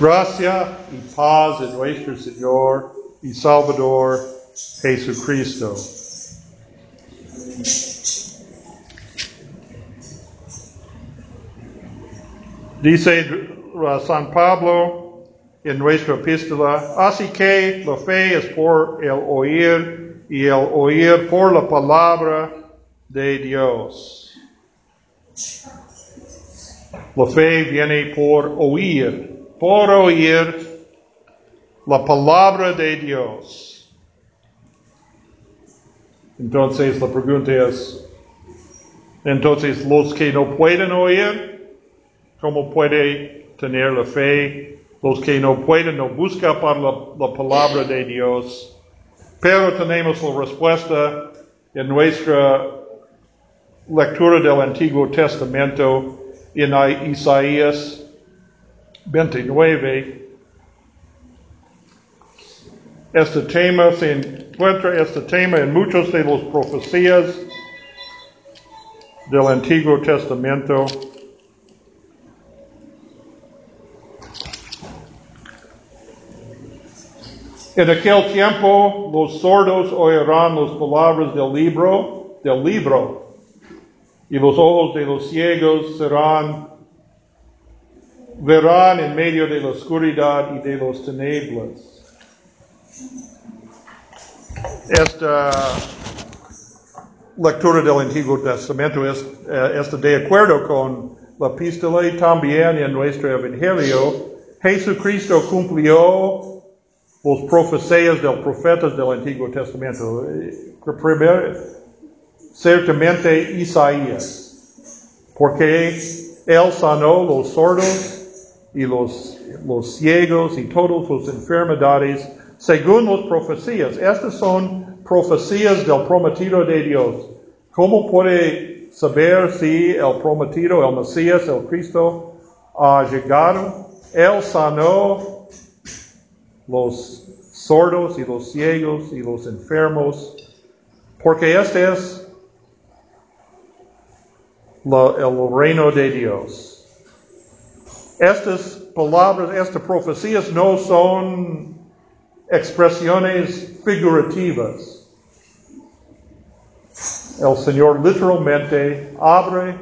Gracia y paz de nuestro Señor y Salvador Jesucristo. Dice San Pablo en nuestra epístola, así que la fe es por el oír y el oír por la palabra de Dios. La fe viene por oír, por oír la palabra de Dios. Entonces la pregunta es, entonces los que no pueden oír, ¿Cómo puede tener la fe? Los que no pueden no buscan para la, la palabra de Dios. Pero tenemos la respuesta en nuestra lectura del Antiguo Testamento en Isaías 29. Este tema se encuentra este tema en muchos de los profecías del Antiguo Testamento. En aquel tiempo los sordos oirán las palabras del libro, del libro, y los ojos de los ciegos serán, verán en medio de la oscuridad y de los tinieblas. Esta lectura del Antiguo Testamento es, eh, está de acuerdo con la epístola y también en nuestro Evangelio. Jesucristo cumplió los profecías del profetas del Antiguo Testamento. Primero, ciertamente Isaías, porque él sanó los sordos y los, los ciegos y todas las enfermedades según las profecías. Estas son profecías del prometido de Dios. ¿Cómo puede saber si el prometido, el Mesías, el Cristo ha llegado? Él sanó los sordos y los ciegos y los enfermos, porque este es el reino de Dios. Estas palabras, estas profecías no son expresiones figurativas. El Señor literalmente abre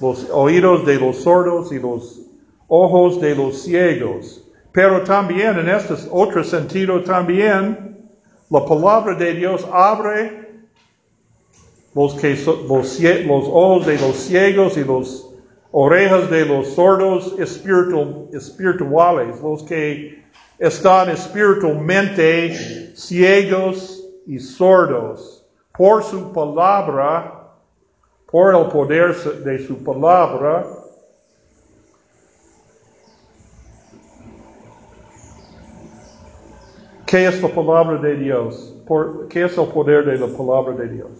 los oídos de los sordos y los ojos de los ciegos pero también en este otro sentido también la palabra de Dios abre los, los, los ojos de los ciegos y las orejas de los sordos espirituales, los que están espiritualmente ciegos y sordos por su palabra, por el poder de su palabra, ¿Qué es la palabra de Dios? ¿Qué es el poder de la palabra de Dios?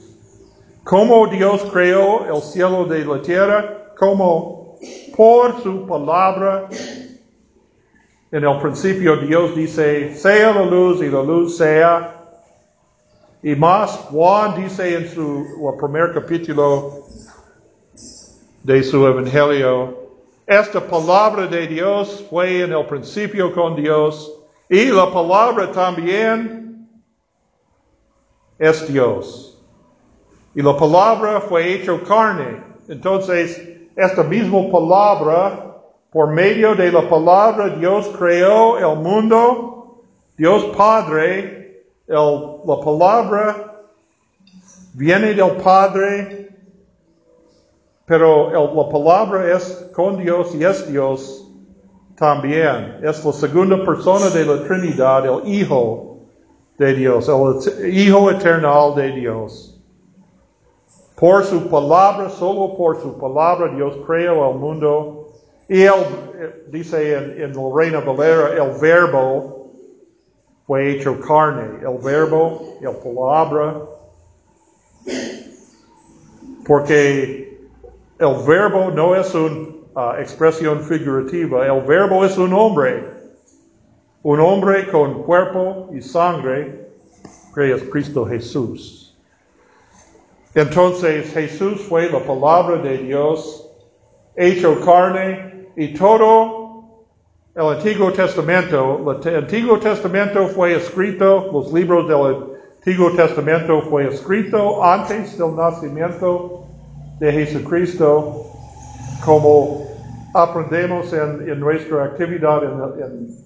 ¿Cómo Dios creó el cielo de la tierra? ¿Cómo por su palabra? En el principio Dios dice, sea la luz y la luz sea. Y más, Juan dice en su primer capítulo de su evangelio, esta palabra de Dios fue en el principio con Dios y la palabra también es Dios. Y la palabra fue hecho carne. Entonces, esta misma palabra, por medio de la palabra, Dios creó el mundo. Dios Padre, la palabra viene del Padre, pero la palabra es con Dios y es Dios también. Es la segunda persona de la Trinidad, el Hijo de Dios, el Hijo eternal de Dios. Por su palabra, solo por su palabra, Dios creó el mundo. Y él, eh, dice en, en la Valera, el verbo fue hecho carne. El verbo, el palabra. Porque el verbo no es un uh, expresión figurativa. El verbo es un hombre, un hombre con cuerpo y sangre, que es Cristo Jesús. Entonces Jesús fue la palabra de Dios, hecho carne, y todo el Antiguo Testamento. El Antiguo Testamento fue escrito, los libros del Antiguo Testamento fue escrito antes del nacimiento de Jesucristo, como aprendemos en, nuestra actividad en,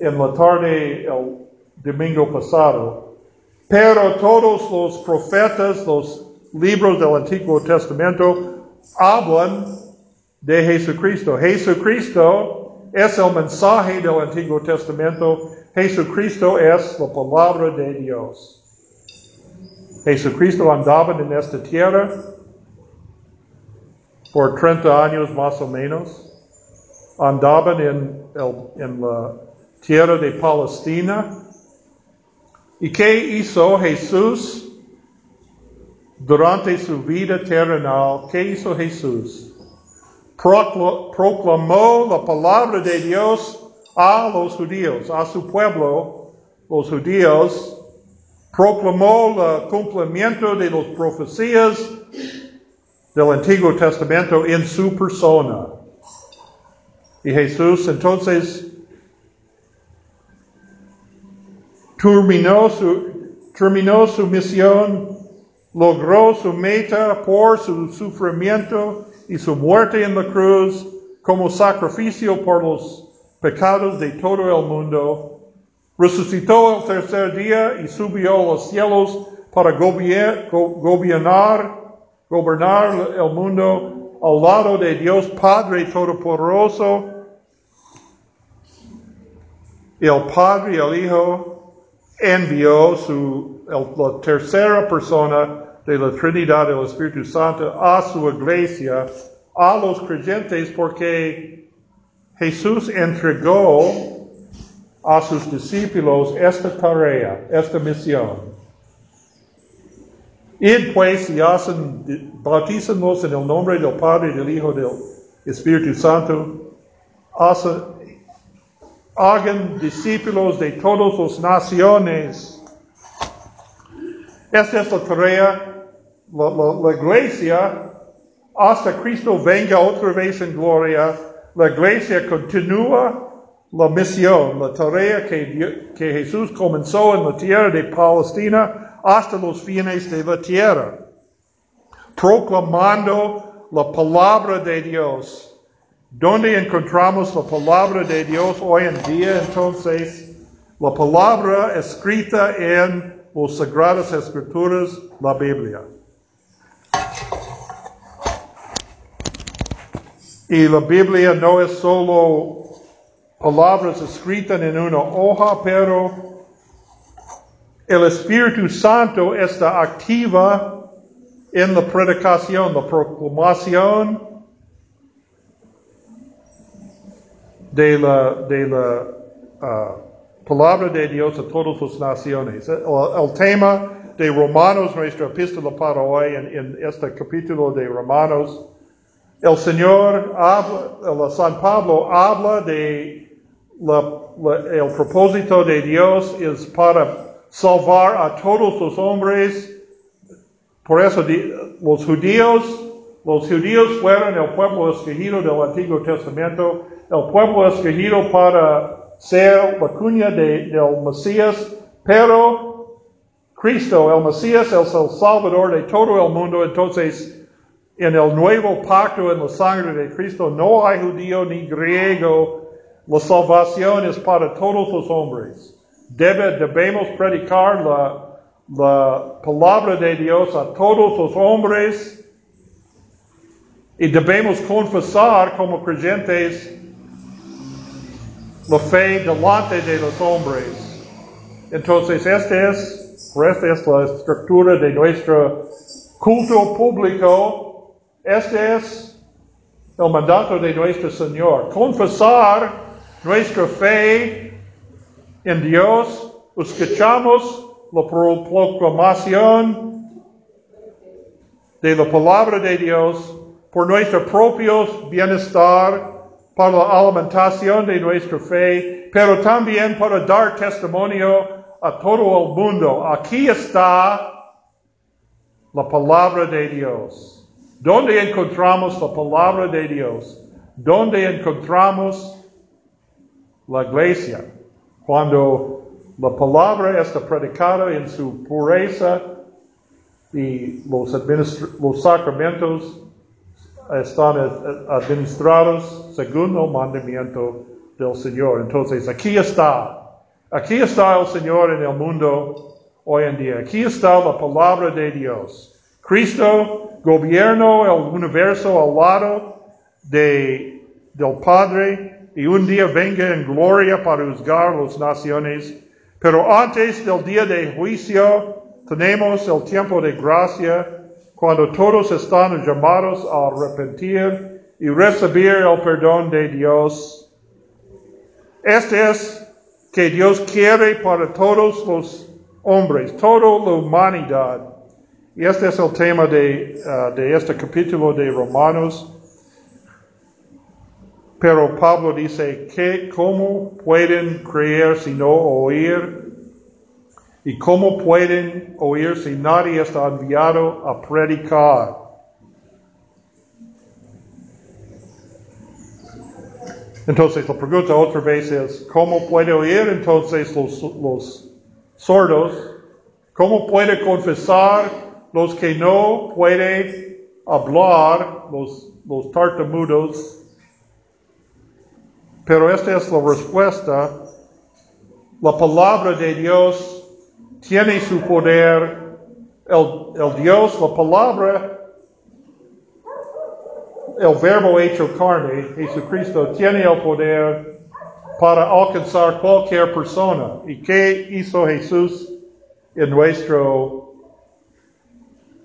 en la tarde el domingo pasado. Pero todos los profetas, los libros del Antiguo Testamento hablan de Jesucristo. Jesucristo es el mensaje del Antiguo Testamento. Jesucristo es la palabra de Dios. Jesucristo andaba en esta tierra por 30 años más o menos. Andaban en, en la tierra de Palestina. ¿Y qué hizo Jesús durante su vida terrenal? ¿Qué hizo Jesús? Proclamó la palabra de Dios a los judíos, a su pueblo, los judíos. Proclamó el cumplimiento de las profecías del Antiguo Testamento en su persona. Y Jesús entonces terminó su, terminó su misión, logró su meta por su sufrimiento y su muerte en la cruz como sacrificio por los pecados de todo el mundo. Resucitó el tercer día y subió a los cielos para gobernar, gobernar el mundo al lado de Dios Padre Todopoderoso. El Padre y el Hijo envió su, la tercera persona de la Trinidad del Espíritu Santo a su iglesia, a los creyentes, porque Jesús entregó a sus discípulos esta tarea, esta misión. Y pues y hacen, bautízanos en el nombre del Padre, del Hijo, del Espíritu Santo, hacen, hagan discípulos de todas las naciones. Esta es la tarea, la, iglesia, hasta Cristo venga otra vez en gloria, la iglesia continúa la misión, la tarea que, que Jesús comenzó en la tierra de Palestina hasta los fines de la tierra, proclamando la palabra de Dios ¿Dónde encontramos la palabra de Dios hoy en día? Entonces, la palabra escrita en las Sagradas Escrituras, la Biblia. Y la Biblia no es solo palabras escritas en una hoja, pero el Espíritu Santo está activa en la predicación, la proclamación, de la, de la uh, palabra de Dios a todas las naciones. El, el, tema de Romanos, nuestra epístola para hoy, en, en, este capítulo de Romanos, el Señor habla, el San Pablo habla de la, la, el propósito de Dios es para salvar a todos los hombres. Por eso los judíos, los judíos fueron el pueblo escogido del Antiguo Testamento el pueblo escogido para ser la cuña de, del Mesías, pero Cristo, el Mesías, es el Salvador de todo el mundo. Entonces, en el nuevo pacto, en la sangre de Cristo, no hay judío ni griego. La salvación es para todos los hombres. Debe, debemos predicar la, la palabra de Dios a todos los hombres y debemos confesar como creyentes la fe delante de los hombres. Entonces, esta es, esta es la estructura de nuestro culto público. Este es el mandato de nuestro Señor. Confesar nuestra fe en Dios. Escuchamos la proclamación de la palabra de Dios por nuestro propio bienestar para la alimentación de nuestra fe, pero también para dar testimonio a todo el mundo. Aquí está la palabra de Dios. ¿Dónde encontramos la palabra de Dios? ¿Dónde encontramos la iglesia. Cuando la palabra está predicada en su pureza y los, los sacramentos están administrados según el mandamiento del Señor. Entonces, aquí está. Aquí está el Señor en el mundo hoy en día. Aquí está la palabra de Dios. Cristo gobierna el universo al lado de, del Padre y un día venga en gloria para juzgar las naciones. Pero antes del día de juicio tenemos el tiempo de gracia cuando todos están llamados a arrepentir y recibir el perdón de Dios. Este es que Dios quiere para todos los hombres, toda la humanidad. Y este es el tema de, uh, de este capítulo de Romanos. Pero Pablo dice que cómo pueden creer si no oír ¿Y cómo pueden oír si nadie está enviado a predicar? Entonces la pregunta otra vez es, ¿cómo puede oír entonces los, sordos? ¿Cómo puede confesar los que no pueden hablar, los, los tartamudos? Pero esta es la respuesta. La palabra de Dios tiene su poder, el, Dios, la palabra, el verbo hecho carne, Jesucristo, tiene el poder para alcanzar cualquier persona. ¿Y qué hizo Jesús en nuestro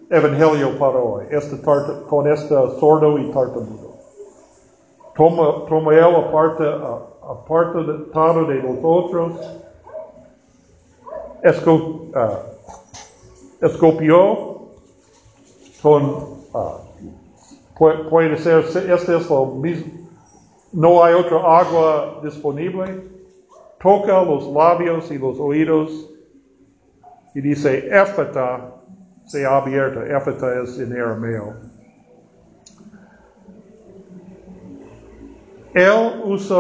evangelio para hoy? Este con este sordo y tartamudo. Toma, toma él aparte, aparte de, de los otros uh, escopió con, uh, puede, ser, este es lo mismo, no hay otra agua disponible, toca los labios y los oídos y dice, éfata se ha abierto, éfata es en arameo. Él usa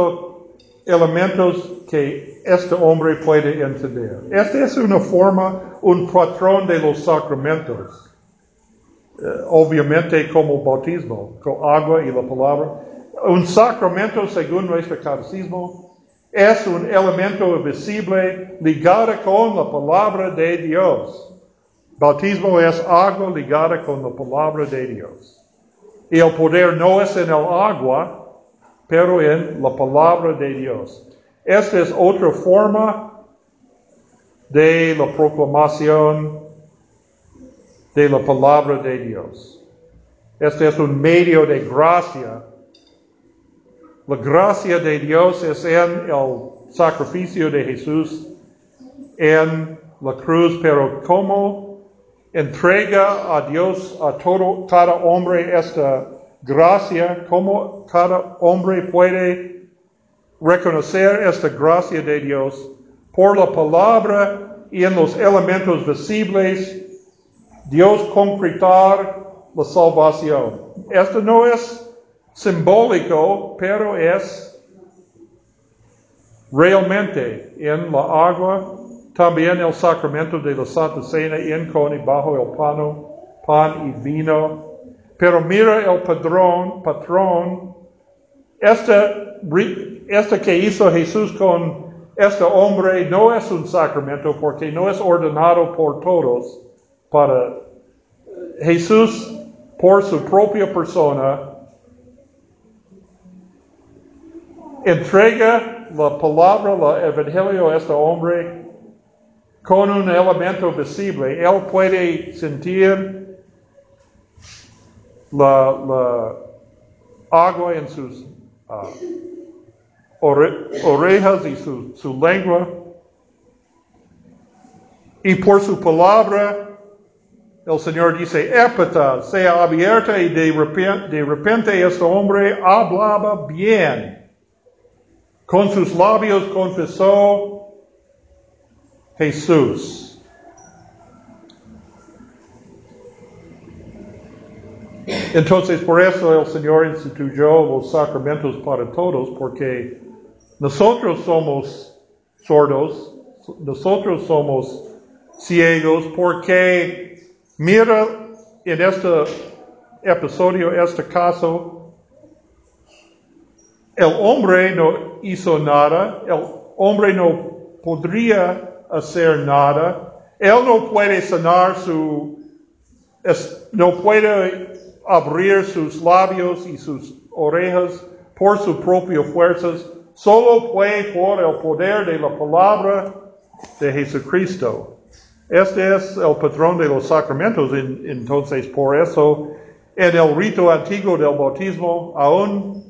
elementos que este hombre puede entender. Esta es una forma, un patrón de los sacramentos. Eh, obviamente como bautismo, con agua y la palabra. Un sacramento, según nuestro catecismo, es un elemento visible ligado con la palabra de Dios. Bautismo es agua ligada con la palabra de Dios. Y el poder no es en el agua, pero en la palabra de Dios. Esta es otra forma de la proclamación de la palabra de Dios. Este es un medio de gracia. La gracia de Dios es en el sacrificio de Jesús en la cruz, pero como entrega a Dios a todo, cada hombre esta gracia, cómo cada hombre puede reconocer esta gracia de Dios por la palabra y en los elementos visibles, Dios concretar la salvación. Esto no es simbólico, pero es realmente en la agua, también el sacramento de la Santa Cena en con y bajo el pano, pan y vino, pero mira el padrón, patrón, este, este que hizo Jesús con este hombre no es un sacramento porque no es ordenado por todos para Jesús por su propia persona. Entrega la palabra, el evangelio a este hombre con un elemento visible. Él puede sentir la, agua en sus ah, orejas y su, lengua. Y por su palabra, el Señor dice, épata, sea abierta y de repente, de repente este hombre hablaba bien. Con sus labios confesó Jesús. Entonces, por eso el Señor instituyó los sacramentos para todos, porque nosotros somos sordos, nosotros somos ciegos, porque mira en este episodio, este caso, el hombre no hizo nada, el hombre no podría hacer nada, él no puede sanar su, no puede abrir sus labios y sus orejas por sus propias fuerzas, solo puede por el poder de la palabra de Jesucristo. Este es el patrón de los sacramentos, entonces por eso en el rito antiguo del bautismo, aún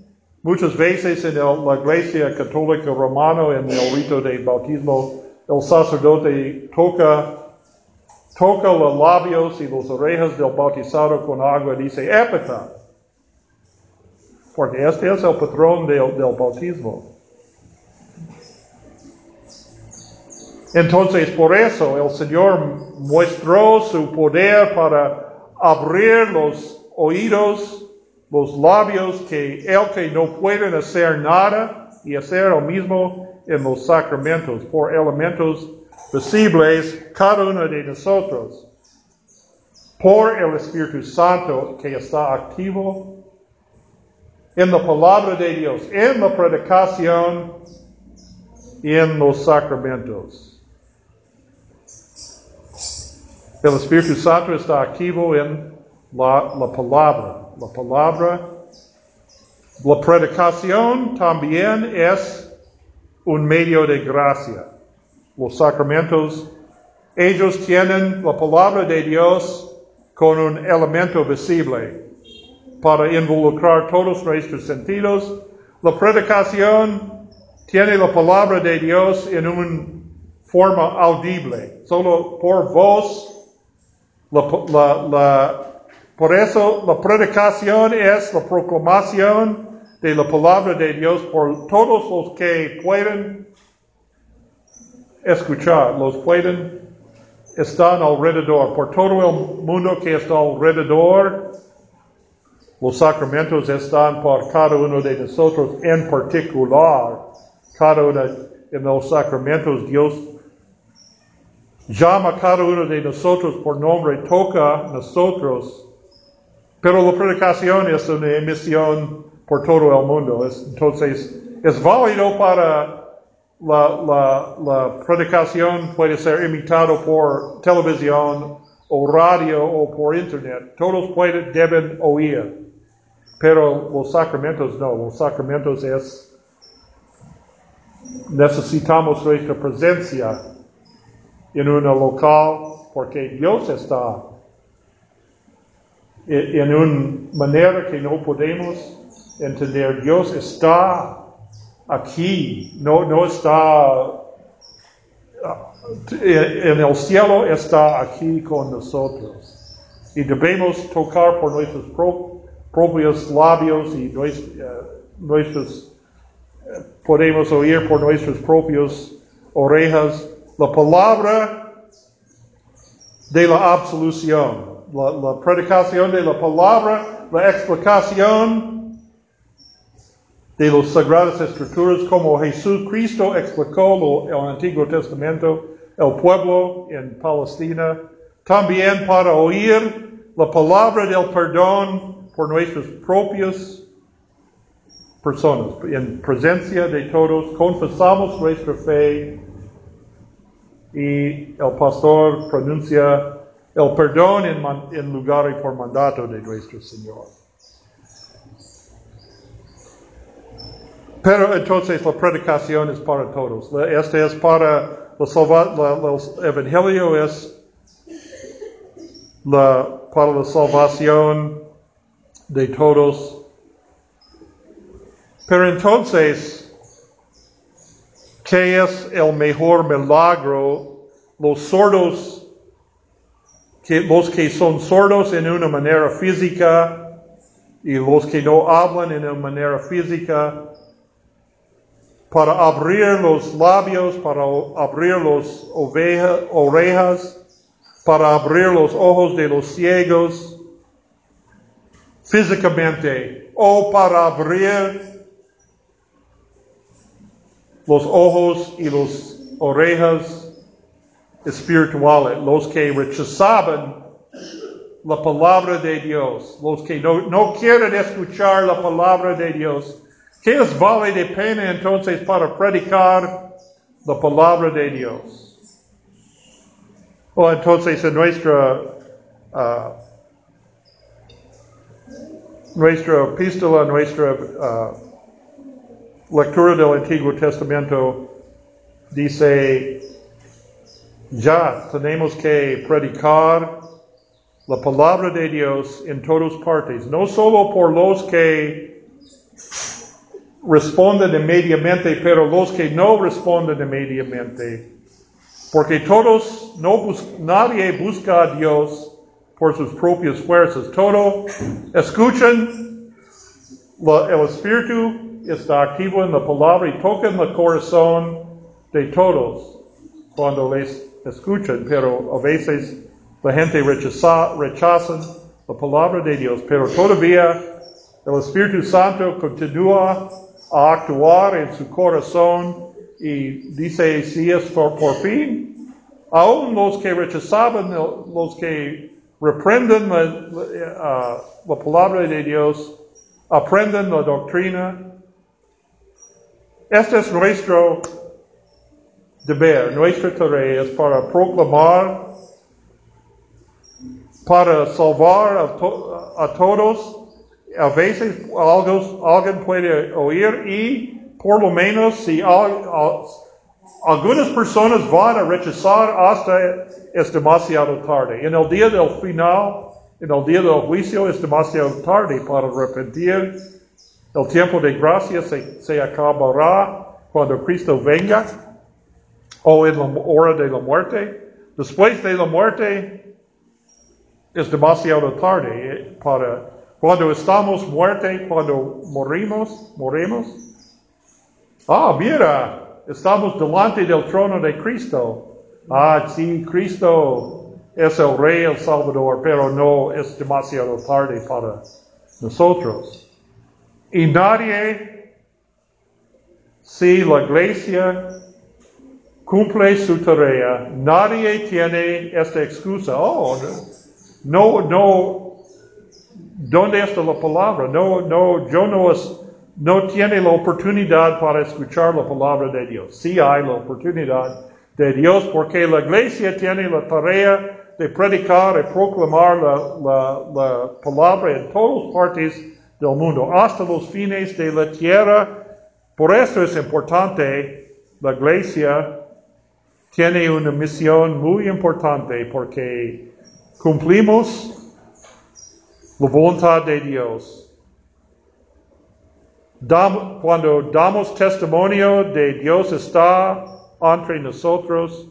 muchas veces en la iglesia católica romana, en el rito de bautismo, el sacerdote toca, toca los labios y las orejas del bautizado con agua y dice, épita, porque este es el patrón del, del bautismo. Entonces, por eso el Señor mostró su poder para abrir los oídos, los labios, que el que no pueden hacer nada y hacer lo mismo en los sacramentos, por elementos visibles, cada uno de nosotros, por el Espíritu Santo que está activo en la palabra de Dios, en la predicación y en los sacramentos. El Espíritu Santo está activo en la, palabra. La palabra, la predicación también es un medio de gracia. Los sacramentos, ellos tienen la palabra de Dios con un elemento visible para involucrar todos nuestros sentidos. La predicación tiene la palabra de Dios en una forma audible, solo por voz la, por eso la predicación es la proclamación de la palabra de Dios por todos los que pueden escuchar, los pueden estar alrededor, por todo el mundo que está alrededor. Los sacramentos están por cada uno de nosotros en particular. Cada uno de los sacramentos Dios llama cada uno de nosotros por nombre, toca nosotros, pero la predicación es una emisión por todo el mundo. entonces, es válido para la, la, predicación, puede ser imitado por televisión o radio o por internet. Todos pueden, deben oír. Pero los sacramentos no, los sacramentos es, necesitamos nuestra presencia en un local porque Dios está en una manera que no podemos entender. Dios está aquí, no, no está en el cielo, está aquí con nosotros. Y debemos tocar por nuestros propios labios y eh, nuestros, eh, podemos oír por nuestras propias orejas la palabra de la absolución, la, predicación de la palabra, la explicación de las Sagradas Escrituras, como Jesús Cristo explicó el Antiguo Testamento, el pueblo en Palestina, también para oír la palabra del perdón por nuestras propias personas. En presencia de todos, confesamos nuestra fe y el pastor pronuncia el perdón en, lugar y por mandato de nuestro Señor. Pero entonces la predicación es para todos. Este es para el evangelio es la, para la salvación de todos. Pero entonces, ¿Qué es el mejor milagro? Los sordos, que, los que son sordos en una manera física y los que no hablan en una manera física, para abrir los labios, para abrir las orejas, para abrir los ojos de los ciegos físicamente, o para abrir los ojos y las orejas espirituales, los que rechazaban la palabra de Dios, los que no, no quieren escuchar la palabra de Dios. ¿Qué les vale de pena entonces para predicar la palabra de Dios? O entonces en nuestra uh, nuestra epístola, nuestra uh, lectura del Antiguo Testamento dice, ya tenemos que predicar la palabra de Dios en todas partes, no solo por los que responden inmediatamente, pero los que no responden inmediatamente. Porque todos, no nadie busca a Dios por sus propias fuerzas. Todo escuchan el Espíritu está activo en la palabra y tocan el corazón de todos cuando les escuchan, pero a veces la gente rechaza, rechaza la palabra de Dios, pero todavía el Espíritu Santo continúa a actuar en su corazón y dice si es por, fin. Aún los que rechazaban, los que reprenden la, la palabra de Dios, aprenden la doctrina. Este es nuestro deber, nuestra tarea es para proclamar para salvar a, todos. A veces alguien puede oír y por lo menos si algunas personas van a rechazar hasta es demasiado tarde. En el día del final, en el día del juicio es demasiado tarde para arrepentir. El tiempo de gracia se, se acabará cuando Cristo venga o en la hora de la muerte. Después de la muerte, es demasiado tarde eh, para cuando estamos muertos, cuando morimos, morimos. Ah, mira, estamos delante del trono de Cristo. Ah, sí, Cristo es el Rey, el Salvador, pero no es demasiado tarde para nosotros. Y nadie, si la iglesia cumple su tarea, nadie tiene esta excusa. Oh, no, no, ¿dónde está la palabra? No, no, yo no es, no tiene la oportunidad para escuchar la palabra de Dios. Sí hay la oportunidad de Dios porque la iglesia tiene la tarea de predicar y proclamar la, la palabra en todas partes del mundo, hasta los fines de la tierra. Por eso es importante, la iglesia tiene una misión muy importante porque cumplimos la voluntad de Dios. cuando damos testimonio de Dios está entre nosotros,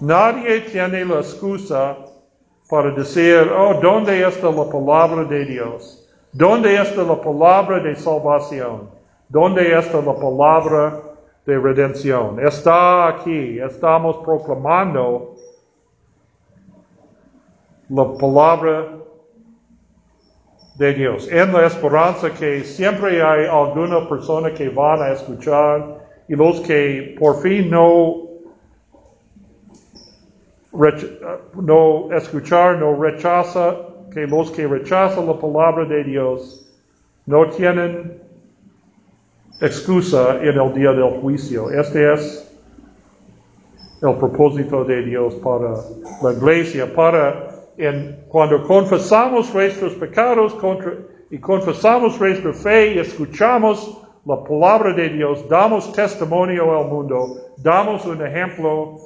nadie tiene la excusa para decir, oh, ¿dónde está la palabra de Dios? ¿Dónde está la palabra de salvación? ¿Dónde está la palabra de redención? Está aquí, estamos proclamando la palabra de Dios, en la esperanza que siempre hay alguna persona que van a escuchar y los que por fin no, no escuchar, no rechaza, que los que rechazan la palabra de Dios no tienen excusa en el día del juicio. Este es el propósito de Dios para la iglesia, para en, cuando confesamos nuestros pecados y confesamos nuestra fe y escuchamos la palabra de Dios, damos testimonio al mundo, damos un ejemplo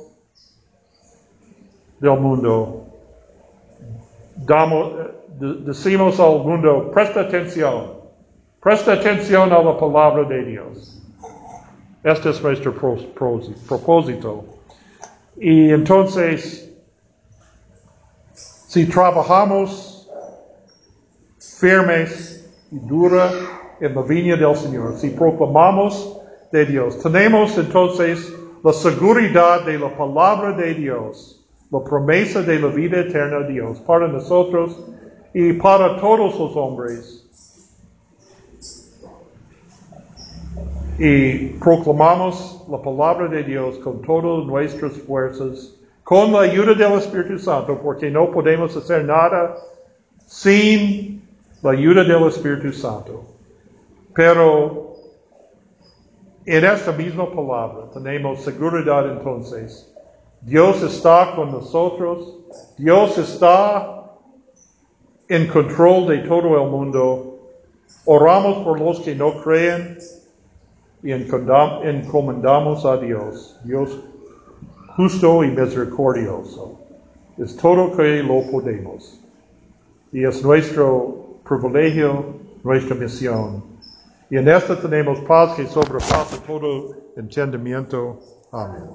del mundo. Damos, decimos al mundo, presta atención, presta atención a la palabra de Dios. Este es nuestro propósito. Y entonces, si trabajamos firmes y dura en la viña del Señor, si proclamamos de Dios, tenemos entonces la seguridad de la palabra de Dios, la promesa de la vida eterna de Dios para nosotros y para todos los hombres. y proclamamos la palabra de Dios con todas nuestras fuerzas, con la ayuda del Espíritu Santo, porque no podemos hacer nada sin la ayuda del Espíritu Santo. Pero en esta misma palabra tenemos seguridad entonces. Dios está con nosotros. Dios está en control de todo el mundo. Oramos por los que no creen y encomendamos a Dios, Dios justo y misericordioso. Es todo que lo podemos. Y es nuestro privilegio, nuestra misión. Y en esto tenemos paz que sobrepasa todo entendimiento. Amén.